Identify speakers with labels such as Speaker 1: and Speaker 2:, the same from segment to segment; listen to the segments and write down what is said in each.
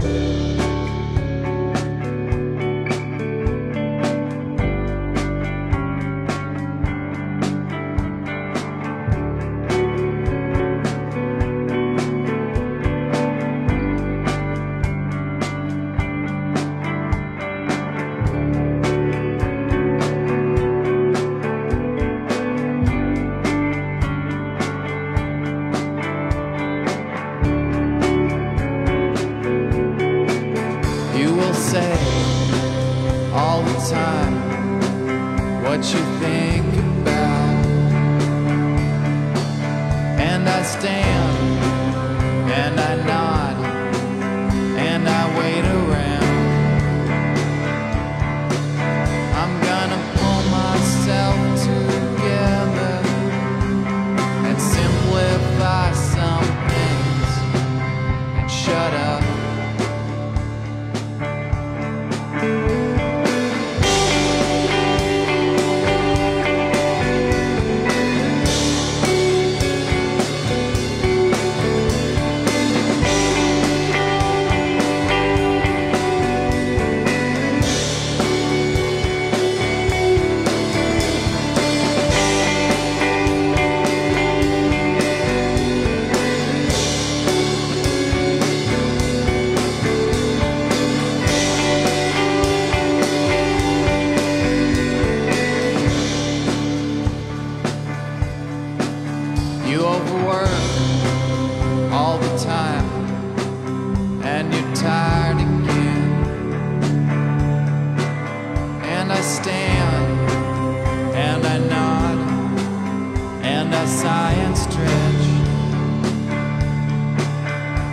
Speaker 1: Bye. say all the time what you think about. And I stand and I nod.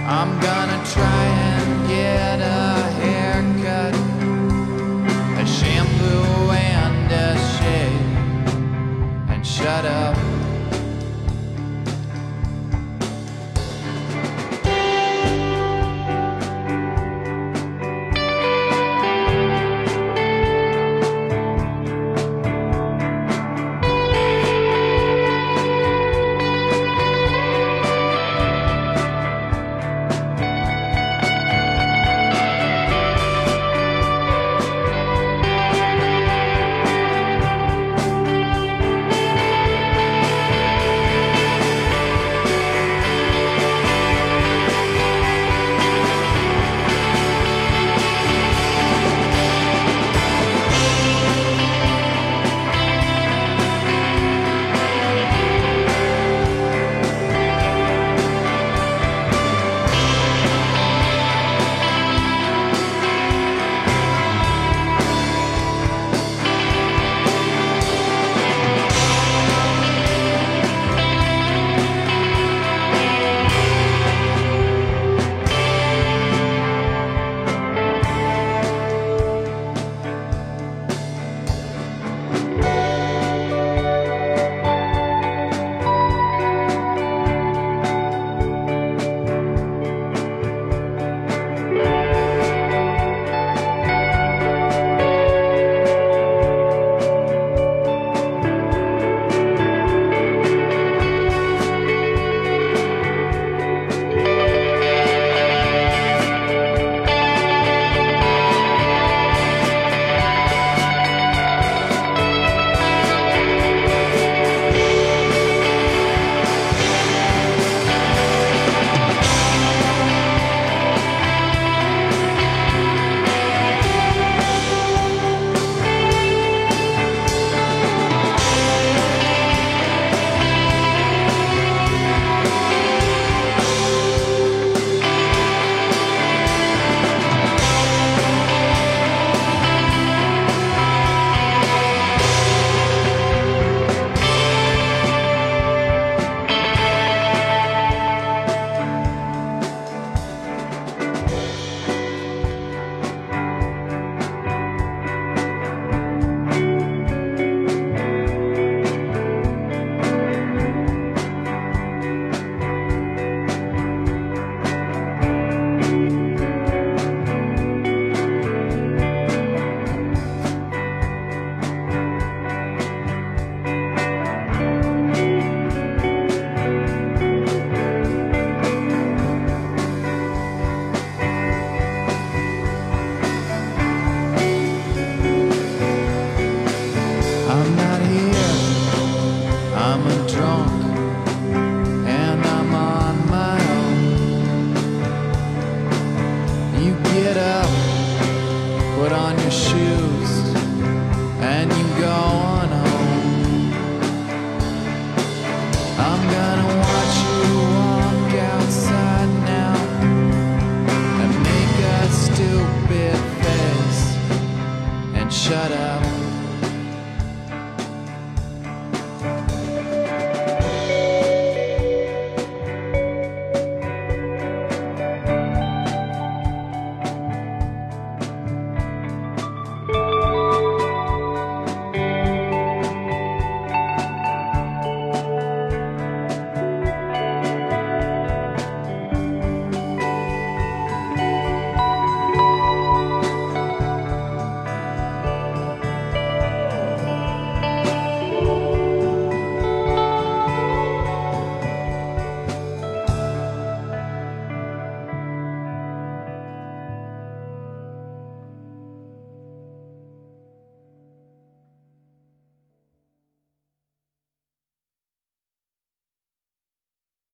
Speaker 1: I'm gonna try and get up.